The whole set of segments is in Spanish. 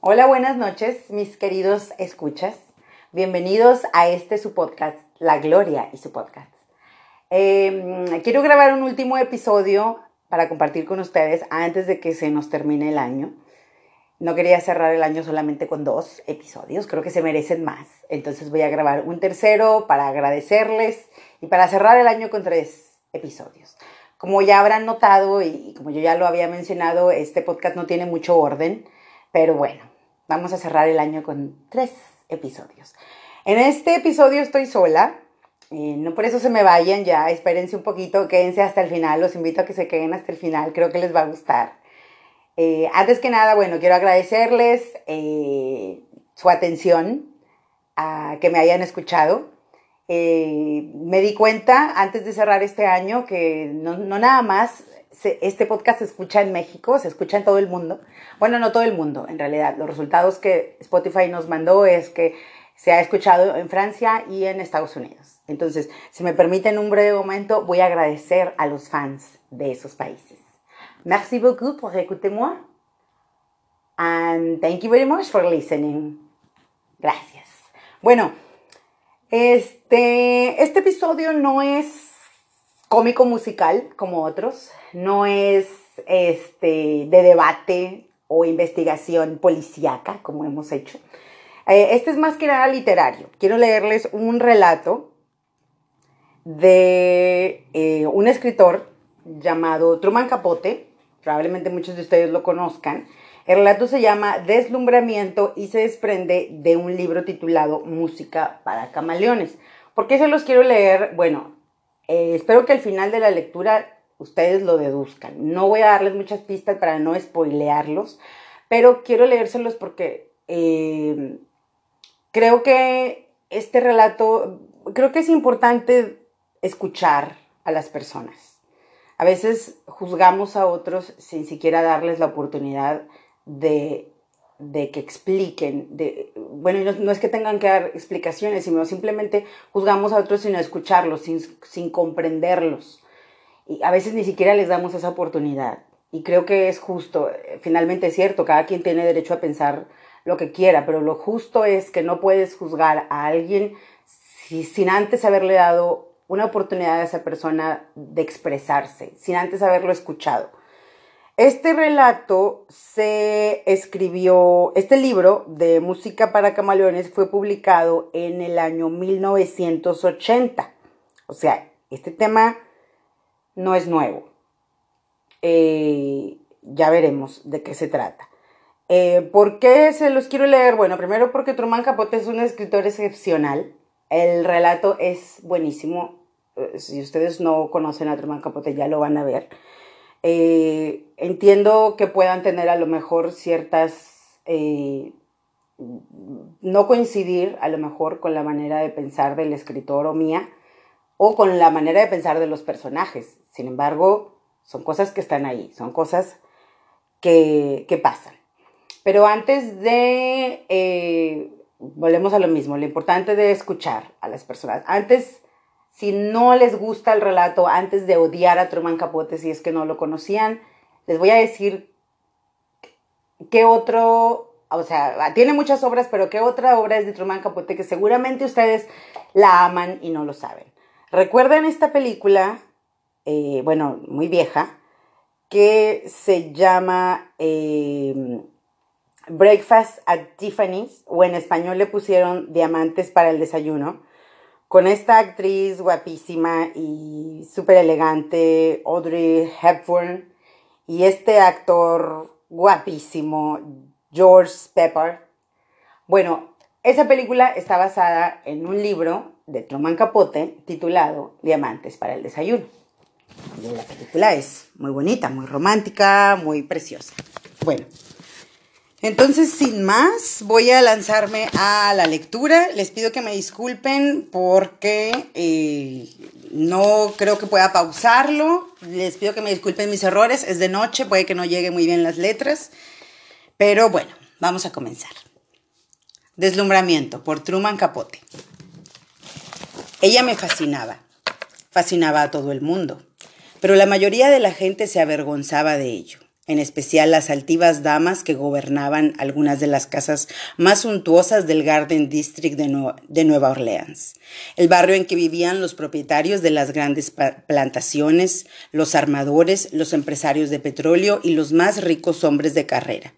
Hola, buenas noches, mis queridos escuchas. Bienvenidos a este su podcast, La Gloria y su podcast. Em, quiero grabar un último episodio para compartir con ustedes antes de que se nos termine el año. No quería cerrar el año solamente con dos episodios, creo que se merecen más. Entonces voy a grabar un tercero para agradecerles y para cerrar el año con tres episodios. Como ya habrán notado y como yo ya lo había mencionado, este podcast no tiene mucho orden, pero bueno, vamos a cerrar el año con tres episodios. En este episodio estoy sola, eh, no por eso se me vayan ya, espérense un poquito, quédense hasta el final, los invito a que se queden hasta el final, creo que les va a gustar. Eh, antes que nada, bueno, quiero agradecerles eh, su atención, a que me hayan escuchado. Me di cuenta antes de cerrar este año que no, nada más este podcast se escucha en México, se escucha en todo el mundo. Bueno, no todo el mundo, en realidad. Los resultados que Spotify nos mandó es que se ha escuchado en Francia y en Estados Unidos. Entonces, si me permiten un breve momento, voy a agradecer a los fans de esos países. Merci beaucoup pour écouter moi. And thank you very much for listening. Gracias. Bueno, este, este episodio no es cómico musical como otros, no es este, de debate o investigación policíaca como hemos hecho. Eh, este es más que nada literario. Quiero leerles un relato de eh, un escritor llamado Truman Capote, probablemente muchos de ustedes lo conozcan. El relato se llama Deslumbramiento y se desprende de un libro titulado Música para Camaleones. ¿Por qué se los quiero leer? Bueno, eh, espero que al final de la lectura ustedes lo deduzcan. No voy a darles muchas pistas para no spoilearlos, pero quiero leérselos porque eh, creo que este relato, creo que es importante escuchar a las personas. A veces juzgamos a otros sin siquiera darles la oportunidad de, que expliquen. De, bueno, no, es que tengan que dar explicaciones, sino simplemente juzgamos a otros sin escucharlos, sin, sin comprenderlos. Y a veces ni siquiera les damos esa oportunidad. Y creo que es justo, finalmente es cierto, cada quien tiene derecho a pensar lo que quiera, pero lo justo es que no puedes juzgar a alguien sin antes haberle dado una oportunidad a esa persona de expresarse, sin antes haberlo escuchado. Este relato se escribió, este libro de música para camaleones fue publicado en el año 1980. O sea, este tema no es nuevo. Eh, ya veremos de qué se trata. Eh, ¿Por qué se los quiero leer? Bueno, primero porque Truman Capote es un escritor excepcional. El relato es buenísimo. Eh, si ustedes no conocen a Truman Capote ya lo van a ver. Eh, entiendo que puedan tener a lo mejor ciertas, eh, no coincidir a lo mejor con la manera de pensar del escritor o mía, o con la manera de pensar de los personajes. Sin embargo, son cosas que están ahí, son cosas que, que pasan. Pero antes de, volvemos a lo mismo, lo importante de escuchar a las personas. Antes si no les gusta el relato antes de odiar a Truman Capote, si es que no lo conocían, les voy a decir qué otro, o sea, tiene muchas obras, pero qué otra obra es de Truman Capote que seguramente ustedes la aman y no lo saben. Recuerden esta película, eh, bueno, muy vieja, que se llama eh, Breakfast at Tiffany's, o en español le pusieron Diamantes para el Desayuno con esta actriz guapísima y súper elegante, Audrey Hepburn, y este actor guapísimo, George Pepper. Bueno, esa película está basada en un libro de Truman Capote titulado Diamantes para el desayuno. la película es muy bonita, muy romántica, muy preciosa. Bueno, entonces, sin más, voy a lanzarme a la lectura. Les pido que me disculpen porque eh, no creo que pueda pausarlo. Les pido que me disculpen mis errores. Es de noche, puede que no llegue muy bien las letras. Pero bueno, vamos a comenzar. Deslumbramiento por Truman Capote. Ella me fascinaba. Fascinaba a todo el mundo. Pero la mayoría de la gente se avergonzaba de ello. En especial las altivas damas que gobernaban algunas de las casas más suntuosas del Garden District de, Nueva Orleans, el barrio en que vivían los propietarios de las grandes plantaciones, los armadores, los empresarios de petróleo y los más ricos hombres de carrera.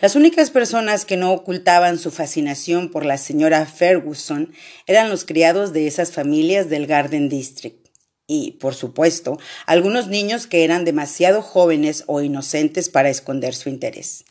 Las únicas personas que no ocultaban su fascinación por la señora Ferguson eran los criados de esas familias del Garden District y, por supuesto, algunos niños que eran demasiado jóvenes o inocentes para esconder su interés.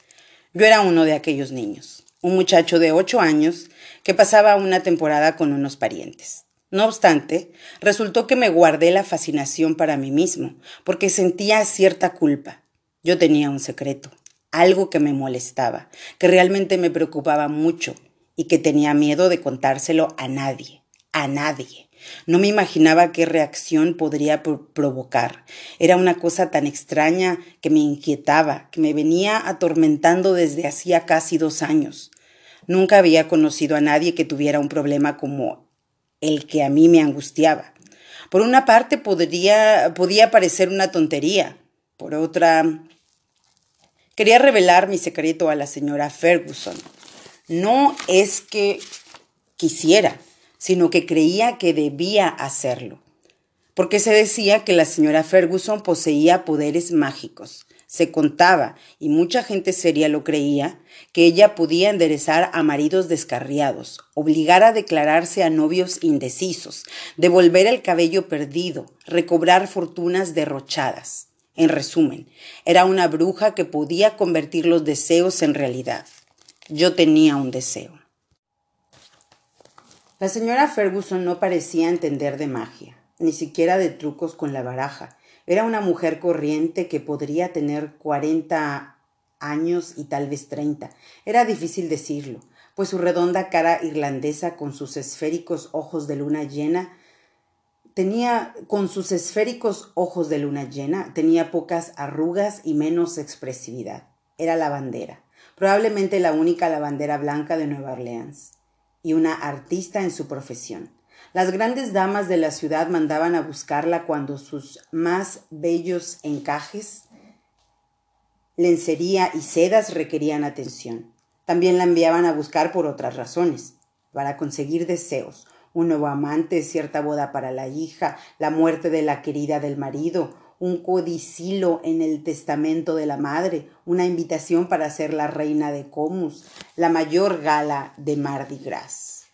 Yo era uno de aquellos niños, un muchacho de ocho años que pasaba una temporada con unos parientes. No obstante, resultó que me guardé la fascinación para mí mismo, porque sentía cierta culpa. Yo tenía un secreto, algo que me molestaba, que realmente me preocupaba mucho y que tenía miedo de contárselo a nadie, a nadie. No me imaginaba qué reacción podría provocar. Era una cosa tan extraña que me inquietaba, que me venía atormentando desde hacía casi dos años. Nunca había conocido a nadie que tuviera un problema como el que a mí me angustiaba. Por una parte podría, podía parecer una tontería, por otra quería revelar mi secreto a la señora Ferguson. No es que quisiera, sino que creía que debía hacerlo, porque se decía que la señora Ferguson poseía poderes mágicos. Se contaba, y mucha gente seria lo creía, que ella podía enderezar a maridos descarriados, obligar a declararse a novios indecisos, devolver el cabello perdido, recobrar fortunas derrochadas. En resumen, era una bruja que podía convertir los deseos en realidad. Yo tenía un deseo. La señora Ferguson no parecía entender de magia, ni siquiera de trucos con la baraja. Era una mujer corriente que podría tener cuarenta años y tal vez treinta. Era difícil decirlo, pues su redonda cara irlandesa con sus esféricos ojos de luna llena tenía con sus esféricos ojos de luna llena, tenía pocas arrugas y menos expresividad. Era lavandera, probablemente la única lavandera blanca de Nueva Orleans y una artista en su profesión. Las grandes damas de la ciudad mandaban a buscarla cuando sus más bellos encajes, lencería y sedas requerían atención. También la enviaban a buscar por otras razones, para conseguir deseos, un nuevo amante, cierta boda para la hija, la muerte de la querida del marido, un codicilo en el testamento de la madre, una invitación para ser la reina de Comus, la mayor gala de Mardi Gras.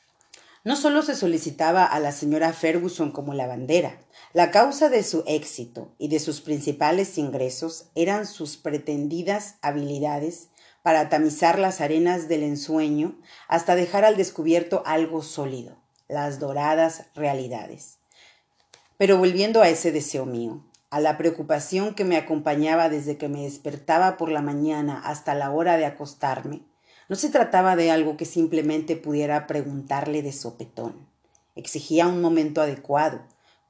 No solo se solicitaba a la señora Ferguson como lavandera, la causa de su éxito y de sus principales ingresos eran sus pretendidas habilidades para tamizar las arenas del ensueño hasta dejar al descubierto algo sólido, las doradas realidades. Pero volviendo a ese deseo mío, a la preocupación que me acompañaba desde que me despertaba por la mañana hasta la hora de acostarme, no se trataba de algo que simplemente pudiera preguntarle de sopetón. Exigía un momento adecuado,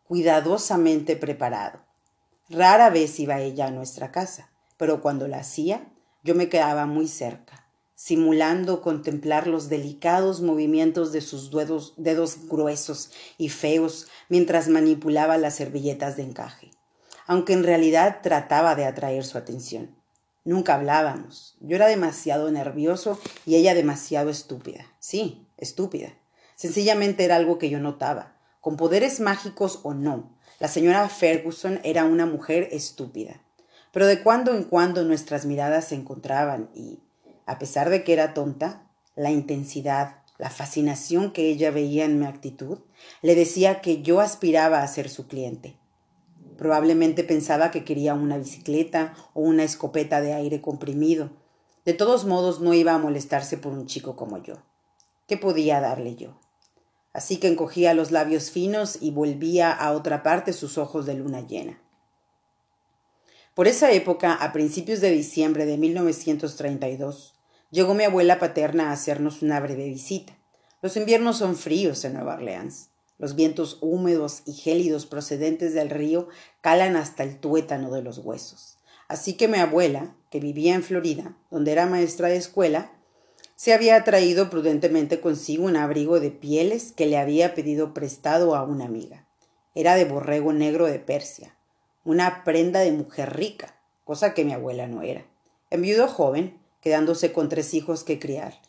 cuidadosamente preparado. Rara vez iba ella a nuestra casa, pero cuando la hacía, yo me quedaba muy cerca, simulando contemplar los delicados movimientos de sus dedos, dedos gruesos y feos mientras manipulaba las servilletas de encaje aunque en realidad trataba de atraer su atención. Nunca hablábamos. Yo era demasiado nervioso y ella demasiado estúpida. Sí, estúpida. Sencillamente era algo que yo notaba. Con poderes mágicos o no, la señora Ferguson era una mujer estúpida. Pero de cuando en cuando nuestras miradas se encontraban y, a pesar de que era tonta, la intensidad, la fascinación que ella veía en mi actitud, le decía que yo aspiraba a ser su cliente. Probablemente pensaba que quería una bicicleta o una escopeta de aire comprimido. De todos modos, no iba a molestarse por un chico como yo. ¿Qué podía darle yo? Así que encogía los labios finos y volvía a otra parte sus ojos de luna llena. Por esa época, a principios de diciembre de 1932, llegó mi abuela paterna a hacernos una breve visita. Los inviernos son fríos en Nueva Orleans. Los vientos húmedos y gélidos procedentes del río calan hasta el tuétano de los huesos. Así que mi abuela, que vivía en Florida, donde era maestra de escuela, se había traído prudentemente consigo un abrigo de pieles que le había pedido prestado a una amiga. Era de borrego negro de Persia, una prenda de mujer rica, cosa que mi abuela no era. Enviudó joven, quedándose con tres hijos que criar.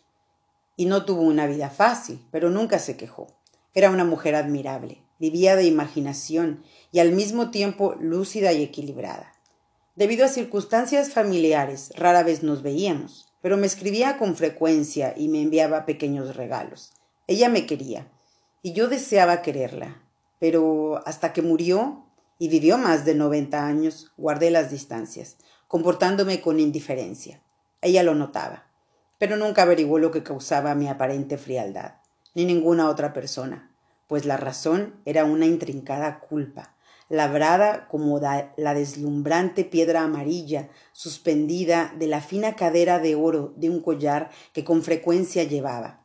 Y no tuvo una vida fácil, pero nunca se quejó. Era una mujer admirable, vivía de imaginación y al mismo tiempo lúcida y equilibrada. Debido a circunstancias familiares, rara vez nos veíamos, pero me escribía con frecuencia y me enviaba pequeños regalos. Ella me quería, y yo deseaba quererla, pero hasta que murió y vivió más de noventa años, guardé las distancias, comportándome con indiferencia. Ella lo notaba, pero nunca averiguó lo que causaba mi aparente frialdad, ni ninguna otra persona, pues la razón era una intrincada culpa, labrada como la deslumbrante piedra amarilla suspendida de la fina cadera de oro de un collar que con frecuencia llevaba.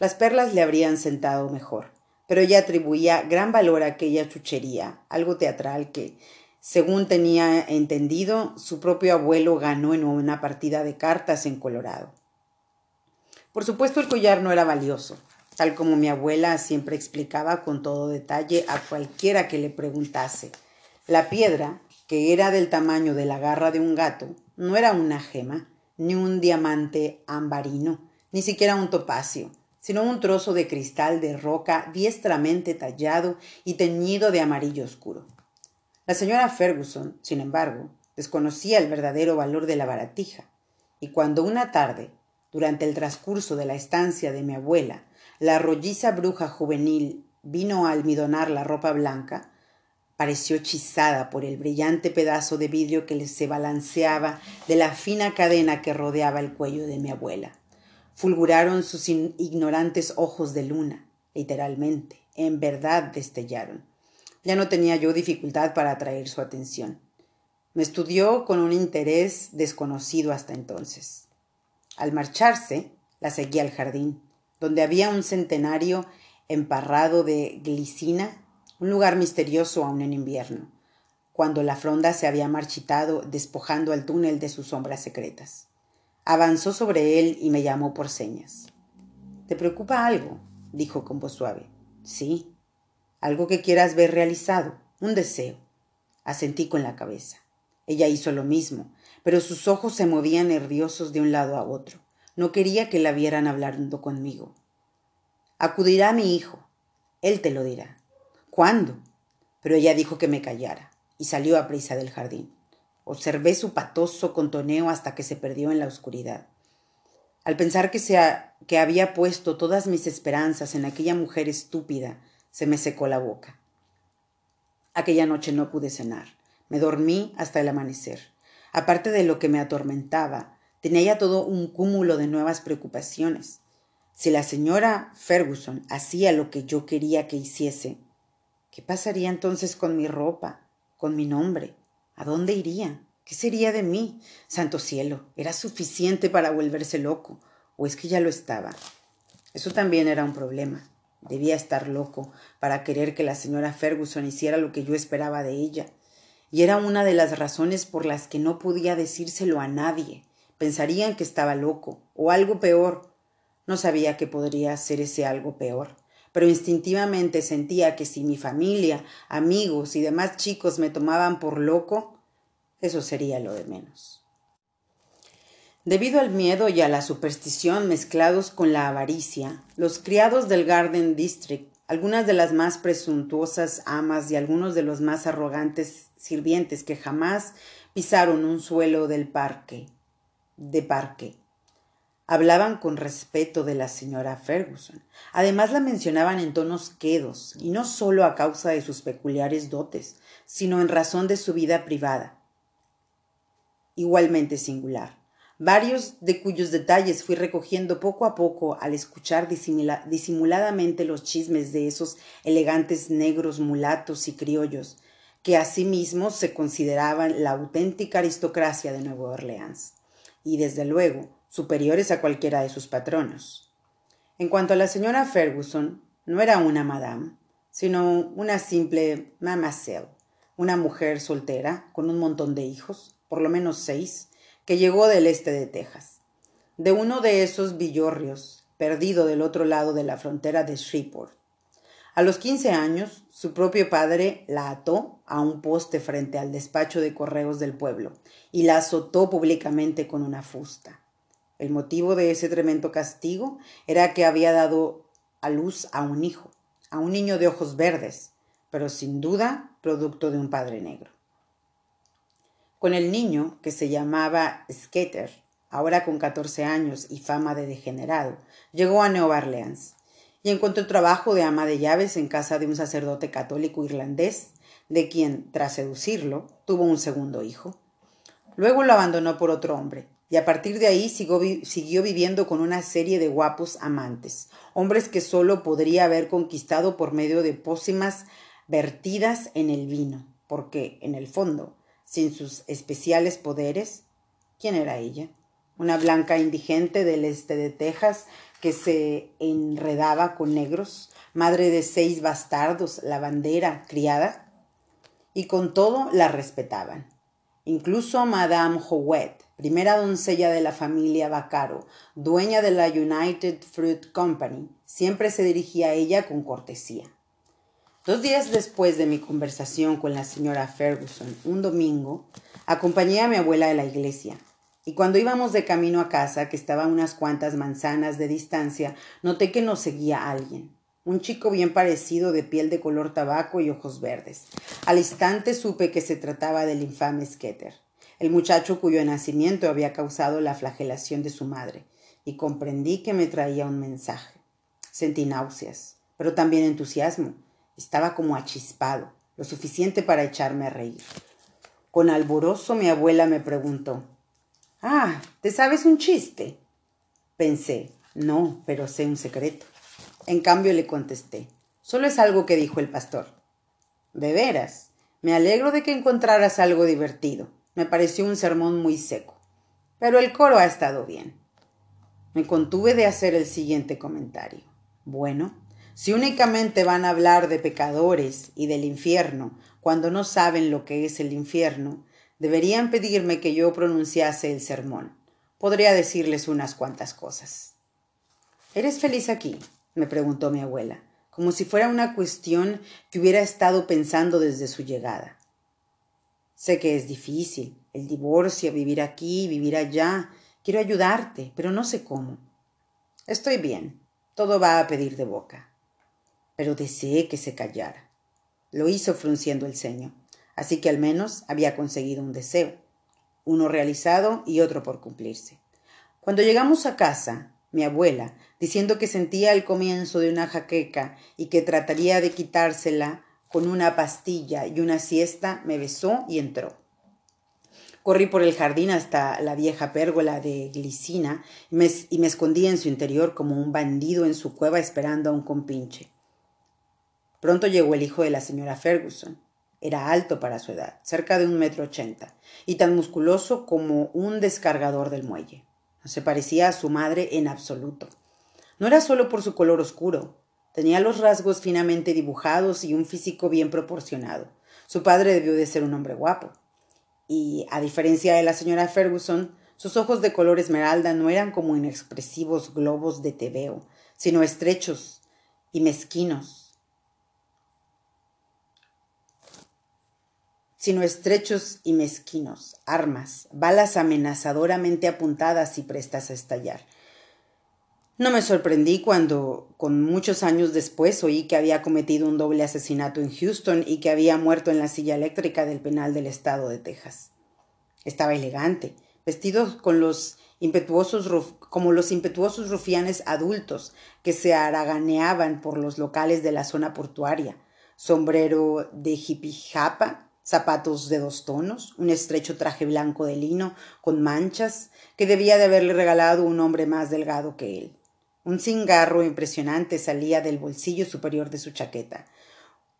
Las perlas le habrían sentado mejor, pero ella atribuía gran valor a aquella chuchería, algo teatral que, según tenía entendido, su propio abuelo ganó en una partida de cartas en Colorado. Por supuesto el collar no era valioso, tal como mi abuela siempre explicaba con todo detalle a cualquiera que le preguntase. La piedra, que era del tamaño de la garra de un gato, no era una gema, ni un diamante ambarino, ni siquiera un topacio, sino un trozo de cristal de roca diestramente tallado y teñido de amarillo oscuro. La señora Ferguson, sin embargo, desconocía el verdadero valor de la baratija, y cuando una tarde, durante el transcurso de la estancia de mi abuela, la rolliza bruja juvenil vino a almidonar la ropa blanca, pareció hechizada por el brillante pedazo de vidrio que se balanceaba de la fina cadena que rodeaba el cuello de mi abuela. Fulguraron sus ignorantes ojos de luna, literalmente, en verdad destellaron. Ya no tenía yo dificultad para atraer su atención. Me estudió con un interés desconocido hasta entonces. Al marcharse, la seguí al jardín donde había un centenario emparrado de glicina, un lugar misterioso aún en invierno, cuando la fronda se había marchitado despojando al túnel de sus sombras secretas. Avanzó sobre él y me llamó por señas. ¿Te preocupa algo? dijo con voz suave. Sí, algo que quieras ver realizado, un deseo. Asentí con la cabeza. Ella hizo lo mismo, pero sus ojos se movían nerviosos de un lado a otro. No quería que la vieran hablando conmigo. Acudirá mi hijo. Él te lo dirá. ¿Cuándo? Pero ella dijo que me callara y salió a prisa del jardín. Observé su patoso contoneo hasta que se perdió en la oscuridad. Al pensar que, que había puesto todas mis esperanzas en aquella mujer estúpida, se me secó la boca. Aquella noche no pude cenar. Me dormí hasta el amanecer. Aparte de lo que me atormentaba, Tenía ya todo un cúmulo de nuevas preocupaciones. Si la señora Ferguson hacía lo que yo quería que hiciese, ¿qué pasaría entonces con mi ropa, con mi nombre? ¿A dónde iría? ¿Qué sería de mí? Santo cielo, ¿era suficiente para volverse loco? ¿O es que ya lo estaba? Eso también era un problema. Debía estar loco para querer que la señora Ferguson hiciera lo que yo esperaba de ella. Y era una de las razones por las que no podía decírselo a nadie pensarían que estaba loco, o algo peor. No sabía que podría ser ese algo peor, pero instintivamente sentía que si mi familia, amigos y demás chicos me tomaban por loco, eso sería lo de menos. Debido al miedo y a la superstición mezclados con la avaricia, los criados del Garden District, algunas de las más presuntuosas amas y algunos de los más arrogantes sirvientes que jamás pisaron un suelo del parque, de parque. Hablaban con respeto de la señora Ferguson. Además la mencionaban en tonos quedos, y no sólo a causa de sus peculiares dotes, sino en razón de su vida privada. Igualmente singular. Varios de cuyos detalles fui recogiendo poco a poco al escuchar disimuladamente los chismes de esos elegantes negros mulatos y criollos, que asimismo se consideraban la auténtica aristocracia de Nueva Orleans y desde luego superiores a cualquiera de sus patronos. En cuanto a la señora Ferguson, no era una madame, sino una simple mamacelle, una mujer soltera con un montón de hijos, por lo menos seis, que llegó del este de Texas, de uno de esos villorrios, perdido del otro lado de la frontera de Shreveport. A los quince años, su propio padre la ató a un poste frente al despacho de correos del pueblo y la azotó públicamente con una fusta. El motivo de ese tremendo castigo era que había dado a luz a un hijo, a un niño de ojos verdes, pero sin duda producto de un padre negro. Con el niño, que se llamaba Skeeter, ahora con 14 años y fama de degenerado, llegó a Nueva Orleans y encontró trabajo de ama de llaves en casa de un sacerdote católico irlandés, de quien, tras seducirlo, tuvo un segundo hijo. Luego lo abandonó por otro hombre, y a partir de ahí siguió, viviendo con una serie de guapos amantes, hombres que sólo podría haber conquistado por medio de pócimas vertidas en el vino, porque, en el fondo, sin sus especiales poderes, ¿quién era ella? Una blanca indigente del este de Texas que se enredaba con negros, madre de seis bastardos, lavandera, criada, y con todo la respetaban. Incluso Madame Howet, primera doncella de la familia Vaccaro, dueña de la United Fruit Company, siempre se dirigía a ella con cortesía. Dos días después de mi conversación con la señora Ferguson, un domingo, acompañé a mi abuela a la iglesia, y cuando íbamos de camino a casa, que estaba a unas cuantas manzanas de distancia, noté que nos seguía alguien. Un chico bien parecido, de piel de color tabaco y ojos verdes. Al instante supe que se trataba del infame Skeeter, el muchacho cuyo nacimiento había causado la flagelación de su madre, y comprendí que me traía un mensaje. Sentí náuseas, pero también entusiasmo. Estaba como achispado, lo suficiente para echarme a reír. Con alborozo mi abuela me preguntó Ah, ¿te sabes un chiste? Pensé, no, pero sé un secreto. En cambio le contesté, solo es algo que dijo el pastor. De veras, me alegro de que encontraras algo divertido. Me pareció un sermón muy seco. Pero el coro ha estado bien. Me contuve de hacer el siguiente comentario. Bueno, si únicamente van a hablar de pecadores y del infierno cuando no saben lo que es el infierno, Deberían pedirme que yo pronunciase el sermón. Podría decirles unas cuantas cosas. ¿Eres feliz aquí? me preguntó mi abuela, como si fuera una cuestión que hubiera estado pensando desde su llegada. Sé que es difícil, el divorcio, vivir aquí, vivir allá. Quiero ayudarte, pero no sé cómo. Estoy bien, todo va a pedir de boca. Pero deseé que se callara. Lo hizo frunciendo el ceño así que al menos había conseguido un deseo, uno realizado y otro por cumplirse. Cuando llegamos a casa, mi abuela, diciendo que sentía el comienzo de una jaqueca y que trataría de quitársela con una pastilla y una siesta, me besó y entró. Corrí por el jardín hasta la vieja pérgola de glicina y me, y me escondí en su interior como un bandido en su cueva esperando a un compinche. Pronto llegó el hijo de la señora Ferguson. Era alto para su edad, cerca de un metro ochenta, y tan musculoso como un descargador del muelle. No se parecía a su madre en absoluto. No era solo por su color oscuro, tenía los rasgos finamente dibujados y un físico bien proporcionado. Su padre debió de ser un hombre guapo. Y, a diferencia de la señora Ferguson, sus ojos de color esmeralda no eran como inexpresivos globos de tebeo, sino estrechos y mezquinos, sino estrechos y mezquinos, armas, balas amenazadoramente apuntadas y prestas a estallar. No me sorprendí cuando, con muchos años después, oí que había cometido un doble asesinato en Houston y que había muerto en la silla eléctrica del penal del estado de Texas. Estaba elegante, vestido con los impetuosos como los impetuosos rufianes adultos que se haraganeaban por los locales de la zona portuaria, sombrero de jipijapa zapatos de dos tonos, un estrecho traje blanco de lino con manchas que debía de haberle regalado un hombre más delgado que él. Un cingarro impresionante salía del bolsillo superior de su chaqueta.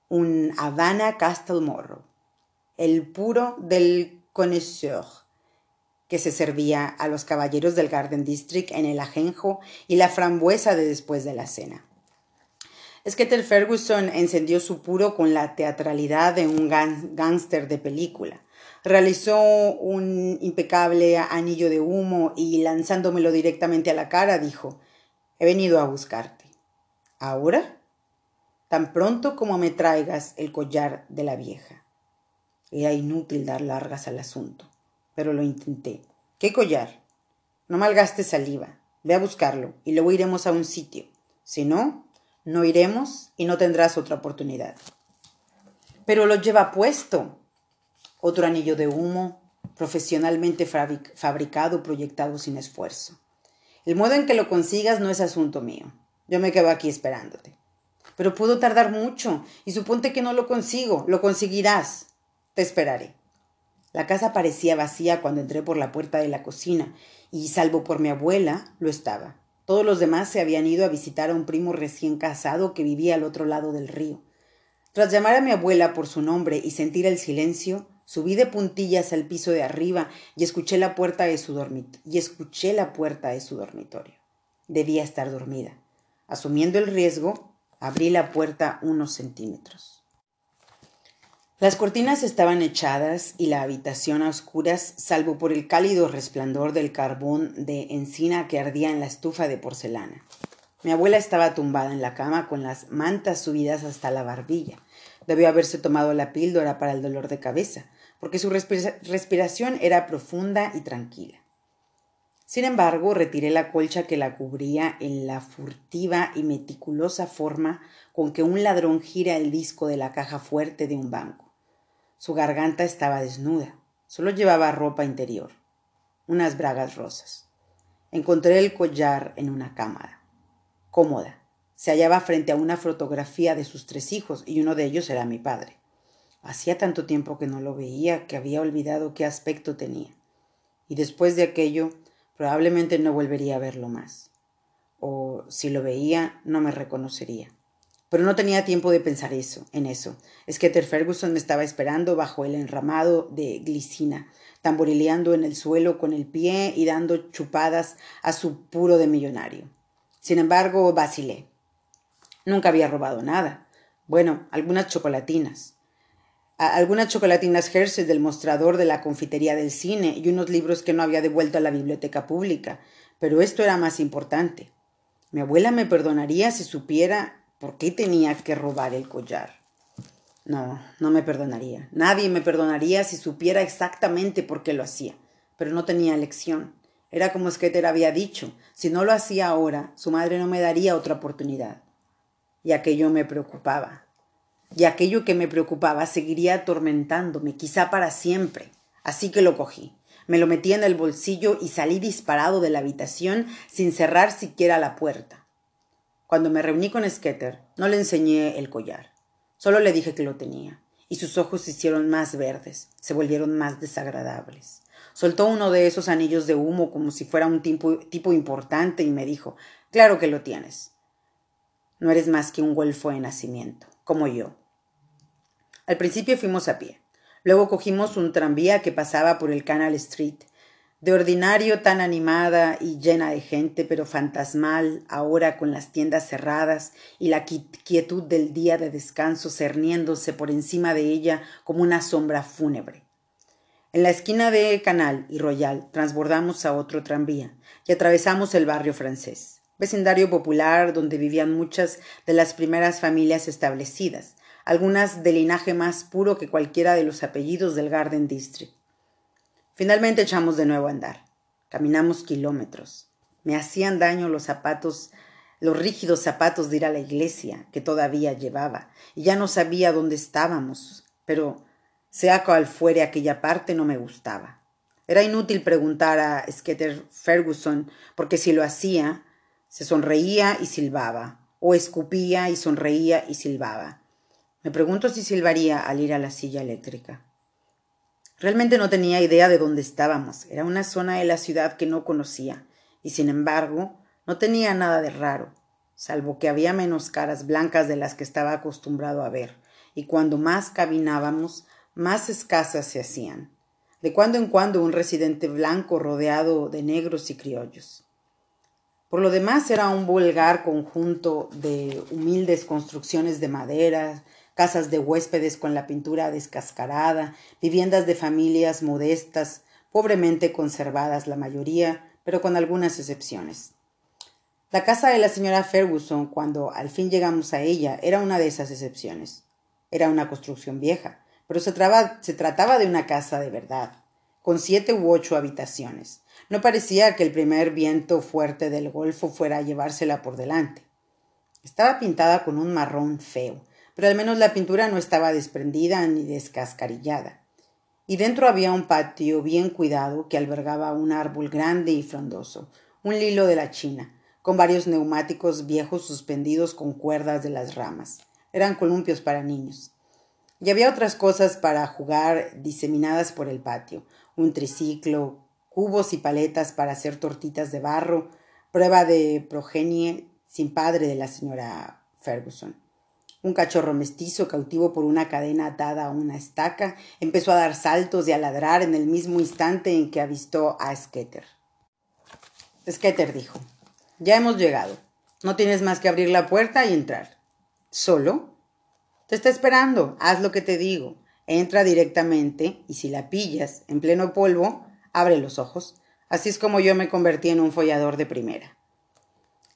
Un Havana Castle Morro, el puro del connoisseur, que se servía a los caballeros del Garden District en el ajenjo y la frambuesa de después de la cena. Skeeter Ferguson encendió su puro con la teatralidad de un gángster de película. Realizó un impecable anillo de humo y lanzándomelo directamente a la cara dijo He venido a buscarte. ¿Ahora? tan pronto como me traigas el collar de la vieja. Era inútil dar largas al asunto, pero lo intenté. ¿Qué collar? No malgastes saliva. Ve a buscarlo y luego iremos a un sitio. Si no, no iremos y no tendrás otra oportunidad. Pero lo lleva puesto. Otro anillo de humo, profesionalmente fabricado, proyectado sin esfuerzo. El modo en que lo consigas no es asunto mío. Yo me quedo aquí esperándote. Pero puedo tardar mucho y suponte que no lo consigo. Lo conseguirás. Te esperaré. La casa parecía vacía cuando entré por la puerta de la cocina y, salvo por mi abuela, lo estaba. Todos los demás se habían ido a visitar a un primo recién casado que vivía al otro lado del río. Tras llamar a mi abuela por su nombre y sentir el silencio, subí de puntillas al piso de arriba y escuché la puerta de su y escuché la puerta de su dormitorio. Debía estar dormida. Asumiendo el riesgo, abrí la puerta unos centímetros. Las cortinas estaban echadas y la habitación a oscuras, salvo por el cálido resplandor del carbón de encina que ardía en la estufa de porcelana. Mi abuela estaba tumbada en la cama con las mantas subidas hasta la barbilla. Debió haberse tomado la píldora para el dolor de cabeza, porque su respiración era profunda y tranquila. Sin embargo, retiré la colcha que la cubría en la furtiva y meticulosa forma con que un ladrón gira el disco de la caja fuerte de un banco. Su garganta estaba desnuda, solo llevaba ropa interior, unas bragas rosas. Encontré el collar en una cámara, cómoda. Se hallaba frente a una fotografía de sus tres hijos y uno de ellos era mi padre. Hacía tanto tiempo que no lo veía que había olvidado qué aspecto tenía. Y después de aquello Probablemente no volvería a verlo más. O si lo veía, no me reconocería. Pero no tenía tiempo de pensar eso, en eso. Skeeter Ferguson me estaba esperando bajo el enramado de glicina, tamborileando en el suelo con el pie y dando chupadas a su puro de millonario. Sin embargo, vacilé. Nunca había robado nada. Bueno, algunas chocolatinas algunas chocolatinas Hershey del mostrador de la confitería del cine y unos libros que no había devuelto a la biblioteca pública. Pero esto era más importante. Mi abuela me perdonaría si supiera por qué tenía que robar el collar. No, no me perdonaría. Nadie me perdonaría si supiera exactamente por qué lo hacía. Pero no tenía elección. Era como Skeeter había dicho, si no lo hacía ahora, su madre no me daría otra oportunidad. Y aquello me preocupaba y aquello que me preocupaba seguiría atormentándome, quizá para siempre. Así que lo cogí. Me lo metí en el bolsillo y salí disparado de la habitación sin cerrar siquiera la puerta. Cuando me reuní con Skeeter, no le enseñé el collar. Solo le dije que lo tenía, y sus ojos se hicieron más verdes, se volvieron más desagradables. Soltó uno de esos anillos de humo como si fuera un tipo, tipo importante y me dijo Claro que lo tienes. No eres más que un golfo de nacimiento, como yo. Al principio fuimos a pie. Luego cogimos un tranvía que pasaba por el Canal Street. De ordinario tan animada y llena de gente, pero fantasmal, ahora con las tiendas cerradas y la quietud del día de descanso cerniéndose por encima de ella como una sombra fúnebre. En la esquina de Canal y Royal transbordamos a otro tranvía y atravesamos el barrio francés, vecindario popular donde vivían muchas de las primeras familias establecidas, algunas de linaje más puro que cualquiera de los apellidos del Garden District. Finalmente echamos de nuevo a andar. Caminamos kilómetros. Me hacían daño los zapatos, los rígidos zapatos de ir a la iglesia que todavía llevaba, y ya no sabía dónde estábamos, pero sea cual fuere aquella parte no me gustaba. Era inútil preguntar a Skeeter Ferguson, porque si lo hacía, se sonreía y silbaba, o escupía y sonreía y silbaba. Me pregunto si silbaría al ir a la silla eléctrica. Realmente no tenía idea de dónde estábamos. Era una zona de la ciudad que no conocía, y sin embargo no tenía nada de raro, salvo que había menos caras blancas de las que estaba acostumbrado a ver, y cuando más caminábamos, más escasas se hacían. De cuando en cuando un residente blanco rodeado de negros y criollos. Por lo demás era un vulgar conjunto de humildes construcciones de madera, casas de huéspedes con la pintura descascarada, viviendas de familias modestas, pobremente conservadas la mayoría, pero con algunas excepciones. La casa de la señora Ferguson, cuando al fin llegamos a ella, era una de esas excepciones. Era una construcción vieja, pero se, se trataba de una casa de verdad, con siete u ocho habitaciones. No parecía que el primer viento fuerte del golfo fuera a llevársela por delante. Estaba pintada con un marrón feo, pero al menos la pintura no estaba desprendida ni descascarillada. Y dentro había un patio bien cuidado que albergaba un árbol grande y frondoso, un lilo de la China, con varios neumáticos viejos suspendidos con cuerdas de las ramas. Eran columpios para niños. Y había otras cosas para jugar diseminadas por el patio, un triciclo, cubos y paletas para hacer tortitas de barro, prueba de progenie sin padre de la señora Ferguson. Un cachorro mestizo cautivo por una cadena atada a una estaca empezó a dar saltos y a ladrar en el mismo instante en que avistó a Sketer. Sketer dijo ya hemos llegado. No tienes más que abrir la puerta y entrar. ¿Solo? Te está esperando. Haz lo que te digo. Entra directamente y si la pillas en pleno polvo, abre los ojos. Así es como yo me convertí en un follador de primera.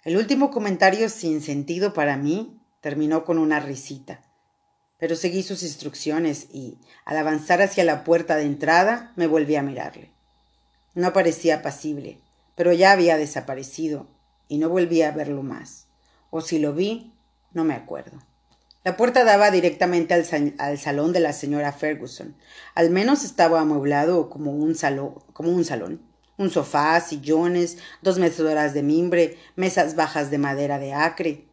El último comentario sin sentido para mí terminó con una risita. Pero seguí sus instrucciones y, al avanzar hacia la puerta de entrada, me volví a mirarle. No parecía apacible, pero ya había desaparecido y no volví a verlo más. O si lo vi, no me acuerdo. La puerta daba directamente al, salón de la señora Ferguson. Al menos estaba amueblado como un, como un salón. Un sofá, sillones, dos mecedoras de mimbre, mesas bajas de madera de acre.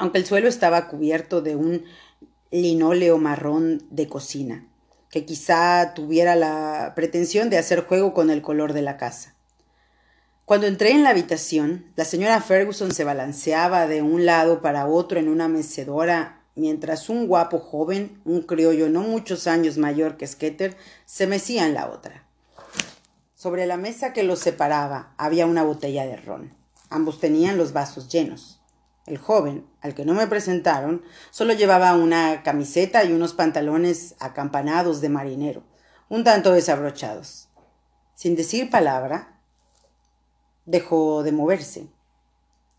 Aunque el suelo estaba cubierto de un linóleo marrón de cocina, que quizá tuviera la pretensión de hacer juego con el color de la casa. Cuando entré en la habitación, la señora Ferguson se balanceaba de un lado para otro en una mecedora, mientras un guapo joven, un criollo no muchos años mayor que Sketer, se mecía en la otra. Sobre la mesa que los separaba había una botella de ron. Ambos tenían los vasos llenos. El joven, al que no me presentaron, solo llevaba una camiseta y unos pantalones acampanados de marinero, un tanto desabrochados. Sin decir palabra, dejó de moverse,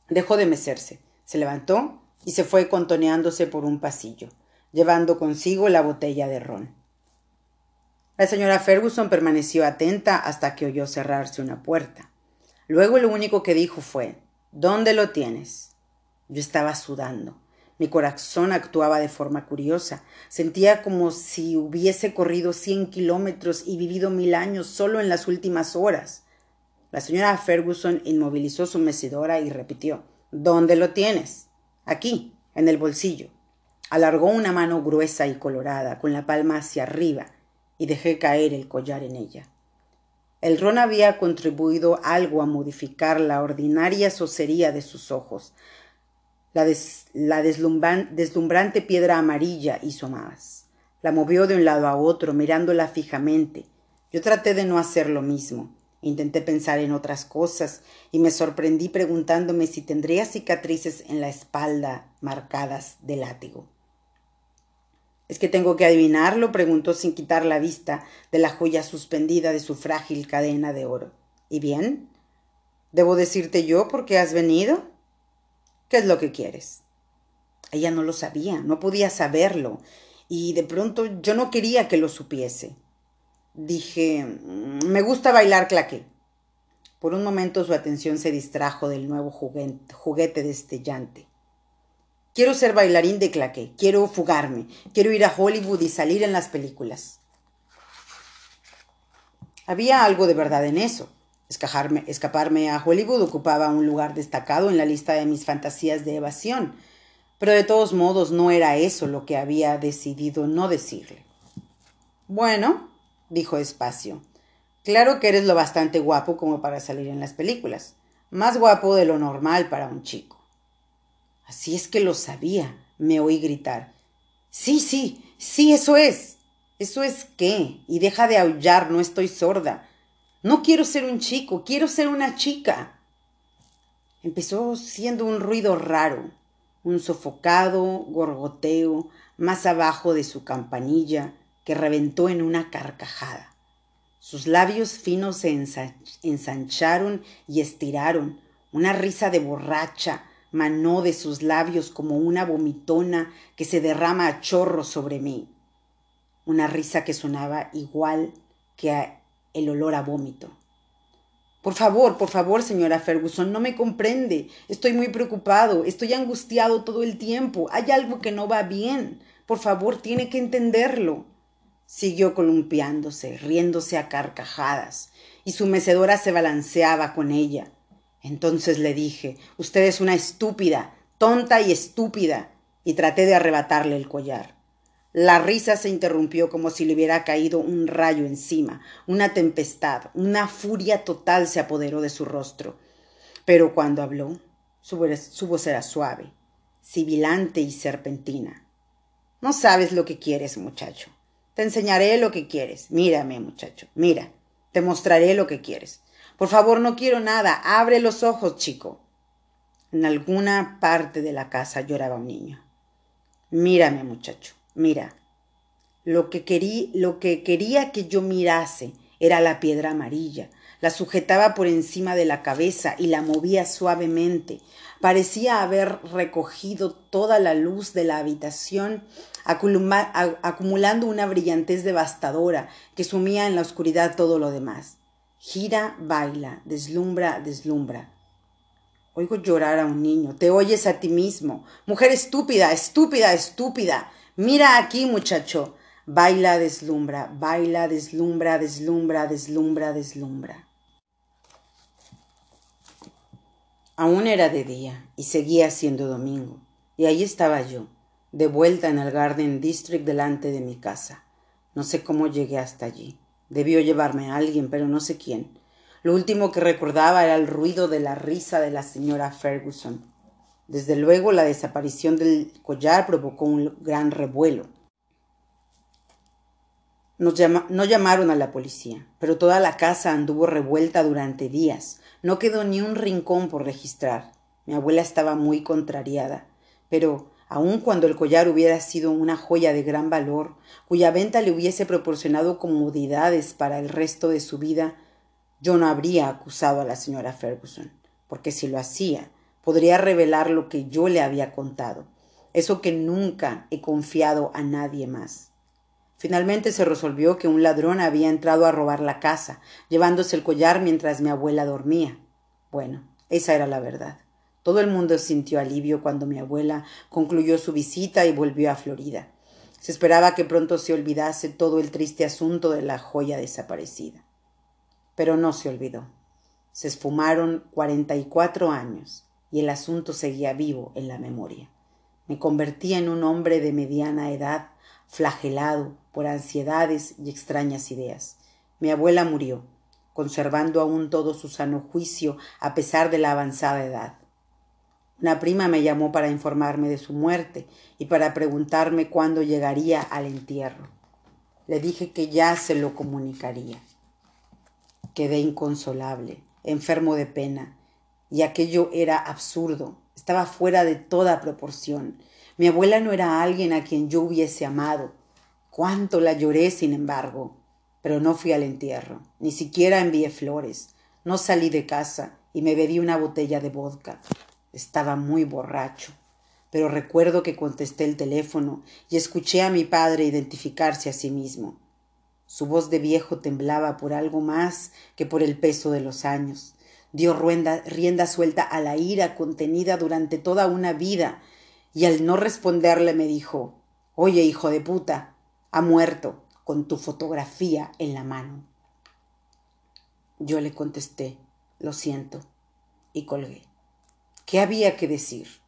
dejó de mecerse, se levantó y se fue contoneándose por un pasillo, llevando consigo la botella de ron. La señora Ferguson permaneció atenta hasta que oyó cerrarse una puerta. Luego lo único que dijo fue ¿Dónde lo tienes? Yo estaba sudando. Mi corazón actuaba de forma curiosa. Sentía como si hubiese corrido cien kilómetros y vivido mil años solo en las últimas horas. La señora Ferguson inmovilizó su mecedora y repitió ¿Dónde lo tienes? Aquí, en el bolsillo. Alargó una mano gruesa y colorada, con la palma hacia arriba, y dejé caer el collar en ella. El ron había contribuido algo a modificar la ordinaria socería de sus ojos. La, la deslumbrante piedra amarilla hizo más. La movió de un lado a otro, mirándola fijamente. Yo traté de no hacer lo mismo. Intenté pensar en otras cosas y me sorprendí preguntándome si tendría cicatrices en la espalda marcadas de látigo. ¿Es que tengo que adivinarlo? preguntó sin quitar la vista de la joya suspendida de su frágil cadena de oro. ¿Y bien? ¿Debo decirte yo por qué has venido? ¿Qué es lo que quieres? Ella no lo sabía, no podía saberlo, y de pronto yo no quería que lo supiese. Dije, mm, me gusta bailar claqué. Por un momento su atención se distrajo del nuevo juguete, destellante. Quiero ser bailarín de claqué, quiero fugarme, quiero ir a Hollywood y salir en las películas. Había algo de verdad en eso. Escaparme a Hollywood ocupaba un lugar destacado en la lista de mis fantasías de evasión, pero de todos modos no era eso lo que había decidido no decirle. Bueno, dijo despacio. Claro que eres lo bastante guapo como para salir en las películas. Más guapo de lo normal para un chico. Así es que lo sabía, me oí gritar. Sí, sí, sí, eso es. ¿Eso es qué? Y deja de aullar, no estoy sorda. No quiero ser un chico, quiero ser una chica. Empezó siendo un ruido raro, un sofocado gorgoteo más abajo de su campanilla, que reventó en una carcajada. Sus labios finos se ensancharon y estiraron, una risa de borracha manó de sus labios como una vomitona que se derrama a chorros sobre mí. Una risa que sonaba igual que el olor a vómito. Por favor, por favor, señora Ferguson, no me comprende. Estoy muy preocupado, estoy angustiado todo el tiempo. Hay algo que no va bien. Por favor, tiene que entenderlo. Siguió columpiándose, riéndose a carcajadas, y su mecedora se balanceaba con ella. Entonces le dije, usted es una estúpida, tonta y estúpida, y traté de arrebatarle el collar. La risa se interrumpió como si le hubiera caído un rayo encima, una tempestad, una furia total se apoderó de su rostro. Pero cuando habló, su, voz era suave, sibilante y serpentina. No sabes lo que quieres, muchacho. Te enseñaré lo que quieres. Mírame, muchacho, mira. Te mostraré lo que quieres. Por favor, no quiero nada. Abre los ojos, chico. En alguna parte de la casa lloraba un niño. Mírame, muchacho. Mira, lo que, lo que quería que yo mirase era la piedra amarilla. La sujetaba por encima de la cabeza y la movía suavemente. Parecía haber recogido toda la luz de la habitación, acumulando una brillantez devastadora que sumía en la oscuridad todo lo demás. Gira, baila, deslumbra, deslumbra. Oigo llorar a un niño. Te oyes a ti mismo. Mujer estúpida, estúpida, estúpida. Mira aquí, muchacho. Baila, deslumbra, baila, deslumbra, deslumbra, deslumbra, deslumbra. Aún era de día y seguía siendo domingo, y ahí estaba yo, de vuelta en el Garden District delante de mi casa. No sé cómo llegué hasta allí. Debió llevarme a alguien, pero no sé quién. Lo último que recordaba era el ruido de la risa de la señora Ferguson. Desde luego la desaparición del collar provocó un gran revuelo. no llamaron a la policía, pero toda la casa anduvo revuelta durante días. No quedó ni un rincón por registrar. Mi abuela estaba muy contrariada, pero aun cuando el collar hubiera sido una joya de gran valor, cuya venta le hubiese proporcionado comodidades para el resto de su vida, yo no habría acusado a la señora Ferguson, porque si lo hacía, podría revelar lo que yo le había contado, eso que nunca he confiado a nadie más. Finalmente se resolvió que un ladrón había entrado a robar la casa, llevándose el collar mientras mi abuela dormía. Bueno, esa era la verdad. Todo el mundo sintió alivio cuando mi abuela concluyó su visita y volvió a Florida. Se esperaba que pronto se olvidase todo el triste asunto de la joya desaparecida. Pero no se olvidó. Se esfumaron cuarenta y cuatro años y el asunto seguía vivo en la memoria. Me convertí en un hombre de mediana edad, flagelado por ansiedades y extrañas ideas. Mi abuela murió, conservando aún todo su sano juicio a pesar de la avanzada edad. Una prima me llamó para informarme de su muerte y para preguntarme cuándo llegaría al entierro. Le dije que ya se lo comunicaría. Quedé inconsolable, enfermo de pena, y aquello era absurdo, estaba fuera de toda proporción. Mi abuela no era alguien a quien yo hubiese amado. Cuánto la lloré, sin embargo. Pero no fui al entierro, ni siquiera envié flores. No salí de casa y me bebí una botella de vodka. Estaba muy borracho, pero recuerdo que contesté el teléfono y escuché a mi padre identificarse a sí mismo. Su voz de viejo temblaba por algo más que por el peso de los años dio rienda suelta a la ira contenida durante toda una vida, y al no responderle me dijo Oye, hijo de puta, ha muerto con tu fotografía en la mano. Yo le contesté Lo siento, y colgué. ¿Qué había que decir?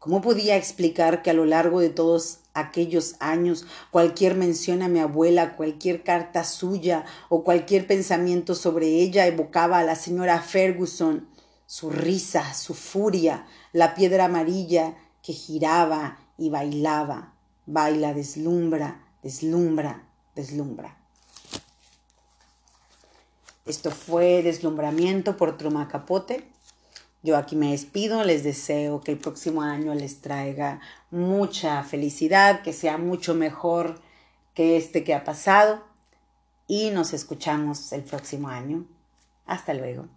¿Cómo podía explicar que a lo largo de todos aquellos años cualquier mención a mi abuela, cualquier carta suya o cualquier pensamiento sobre ella evocaba a la señora Ferguson, su risa, su furia, la piedra amarilla que giraba y bailaba, baila, deslumbra, deslumbra, deslumbra. Esto fue Deslumbramiento por Truma Capote. Yo aquí me despido, les deseo que el próximo año les traiga mucha felicidad, que sea mucho mejor que este que ha pasado y nos escuchamos el próximo año. Hasta luego.